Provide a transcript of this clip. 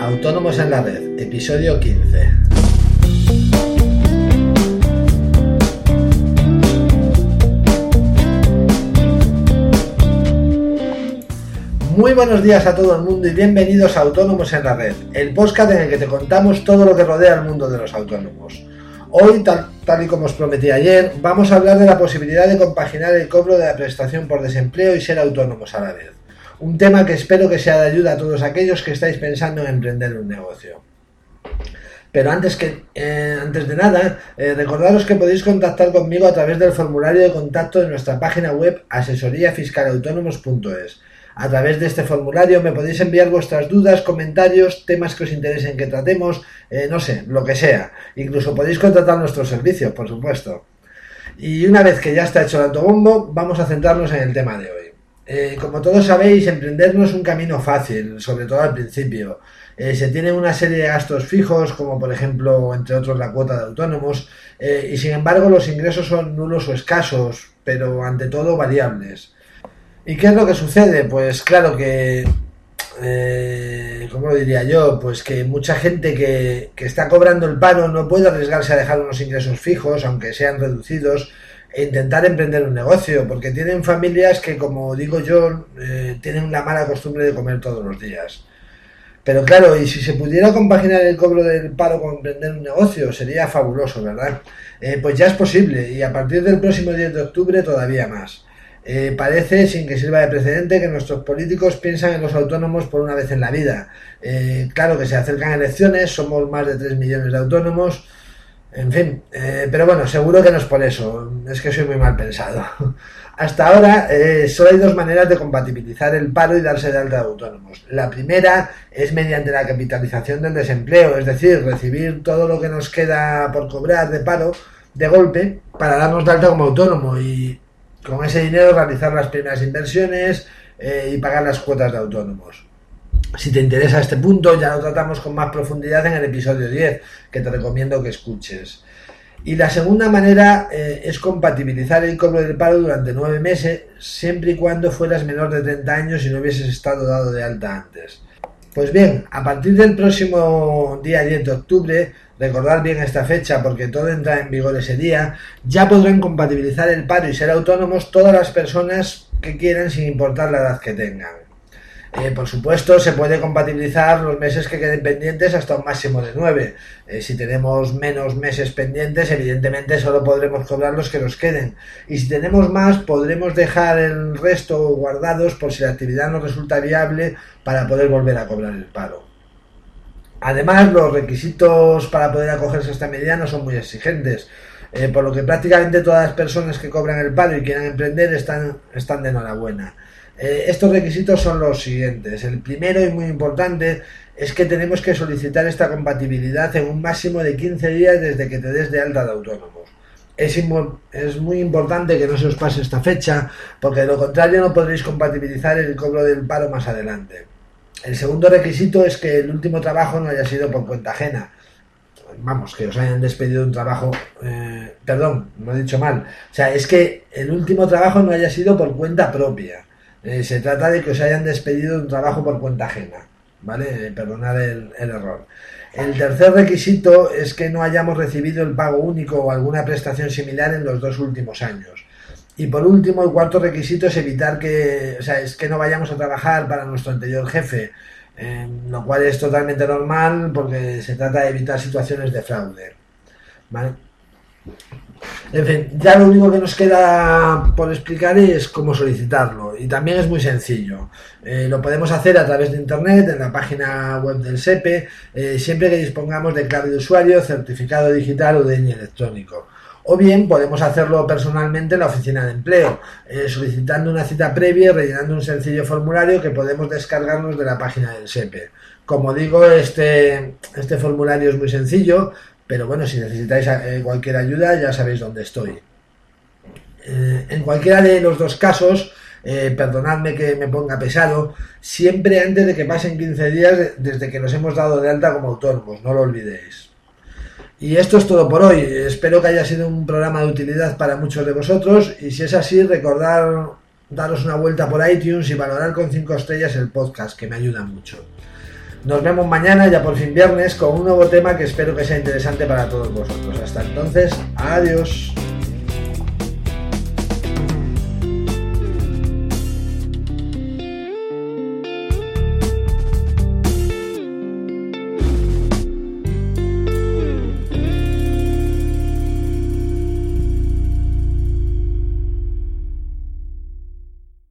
Autónomos en la Red, episodio 15. Muy buenos días a todo el mundo y bienvenidos a Autónomos en la Red, el podcast en el que te contamos todo lo que rodea el mundo de los autónomos. Hoy, tal, y como os prometí ayer, vamos a hablar de la posibilidad de compaginar el cobro de la prestación por desempleo y ser autónomos a la vez. Un tema que espero que sea de ayuda a todos aquellos que estáis pensando en emprender un negocio. Pero antes, que, eh, antes de nada, eh, recordaros que podéis contactar conmigo a través del formulario de contacto de nuestra página web asesoríafiscalautónomos.es. A través de este formulario me podéis enviar vuestras dudas, comentarios, temas que os interesen que tratemos, eh, no sé, lo que sea. Incluso podéis contratar nuestros servicios, por supuesto. Y una vez que ya está hecho el autobombo, vamos a centrarnos en el tema de hoy. Eh, como todos sabéis, emprender no es un camino fácil, sobre todo al principio. Eh, se tiene una serie de gastos fijos, como por ejemplo, entre otros, la cuota de autónomos, y sin embargo los ingresos son nulos o escasos, pero ante todo variables. ¿Y qué es lo que sucede? Pues claro que, eh, ¿cómo lo diría yo? Pues que mucha gente que, está cobrando el paro no puede arriesgarse a dejar unos ingresos fijos, aunque sean reducidos, intentar emprender un negocio, porque tienen familias que, como digo yo, eh, tienen la mala costumbre de comer todos los días. Pero claro, y si se pudiera compaginar el cobro del paro con emprender un negocio, sería fabuloso, ¿verdad? Eh, pues ya es posible, y a partir del próximo 10 de octubre todavía más. Eh, parece, sin que sirva de precedente, que nuestros políticos piensan en los autónomos por una vez en la vida. Claro que se acercan elecciones, somos más de 3 millones de autónomos, en fin, eh, pero bueno, seguro que no es por eso, es que soy muy mal pensado. Hasta ahora solo hay dos maneras de compatibilizar el paro y darse de alta de autónomos. La primera es mediante la capitalización del desempleo, es decir, recibir todo lo que nos queda por cobrar de paro de golpe para darnos de alta como autónomo y con ese dinero realizar las primeras inversiones eh, y pagar las cuotas de autónomos. Si te interesa este punto, ya lo tratamos con más profundidad en el episodio 10, que te recomiendo que escuches. Y la segunda manera eh, es compatibilizar el cobro del paro durante nueve meses, siempre y cuando fueras menor de 30 años y no hubieses estado dado de alta antes. Pues bien, a partir del próximo día 10 de octubre, recordar bien esta fecha porque todo entra en vigor ese día, ya podrán compatibilizar el paro y ser autónomos todas las personas que quieran sin importar la edad que tengan. Eh, por supuesto, se puede compatibilizar los meses que queden pendientes hasta un máximo de nueve. Eh, si tenemos menos meses pendientes, evidentemente solo podremos cobrar los que nos queden. Y si tenemos más, podremos dejar el resto guardados por si la actividad no resulta viable para poder volver a cobrar el paro. Además, los requisitos para poder acogerse a esta medida no son muy exigentes. Eh, por lo que prácticamente todas las personas que cobran el paro y quieran emprender están, están de enhorabuena. Eh, estos requisitos son los siguientes. El primero y muy importante es que tenemos que solicitar esta compatibilidad en un máximo de 15 días desde que te des de alta de autónomos. Es, muy importante que no se os pase esta fecha, porque de lo contrario no podréis compatibilizar el cobro del paro más adelante. El segundo requisito es que el último trabajo no haya sido por cuenta ajena. Vamos, que os hayan despedido de un trabajo. Eh, perdón, no he dicho mal. O sea, es que el último trabajo no haya sido por cuenta propia. Eh, se trata de que os hayan despedido de un trabajo por cuenta ajena, ¿vale? Perdonad el, error. El tercer requisito es que no hayamos recibido el pago único o alguna prestación similar en los dos últimos años. Y por último, el cuarto requisito es evitar que, o sea, es que no vayamos a trabajar para nuestro anterior jefe, lo cual es totalmente normal porque se trata de evitar situaciones de fraude. ¿Vale? En fin, ya lo único que nos queda por explicar es cómo solicitarlo y también es muy sencillo. Eh, lo podemos hacer a través de internet, en la página web del SEPE, eh, siempre que dispongamos de clave de usuario, certificado digital o DNI electrónico. O bien podemos hacerlo personalmente en la oficina de empleo, eh, solicitando una cita previa y rellenando un sencillo formulario que podemos descargarnos de la página del SEPE. Como digo, este, este formulario es muy sencillo, pero bueno, si necesitáis eh, cualquier ayuda, ya sabéis dónde estoy. Eh, en cualquiera de los dos casos, eh, perdonadme que me ponga pesado, siempre antes de que pasen 15 días desde que nos hemos dado de alta como autónomos, no lo olvidéis. Y esto es todo por hoy. Espero que haya sido un programa de utilidad para muchos de vosotros y si es así, recordar daros una vuelta por iTunes y valorar con 5 estrellas el podcast, que me ayuda mucho. Nos vemos mañana, ya por fin viernes, con un nuevo tema que espero que sea interesante para todos vosotros. Hasta entonces, adiós.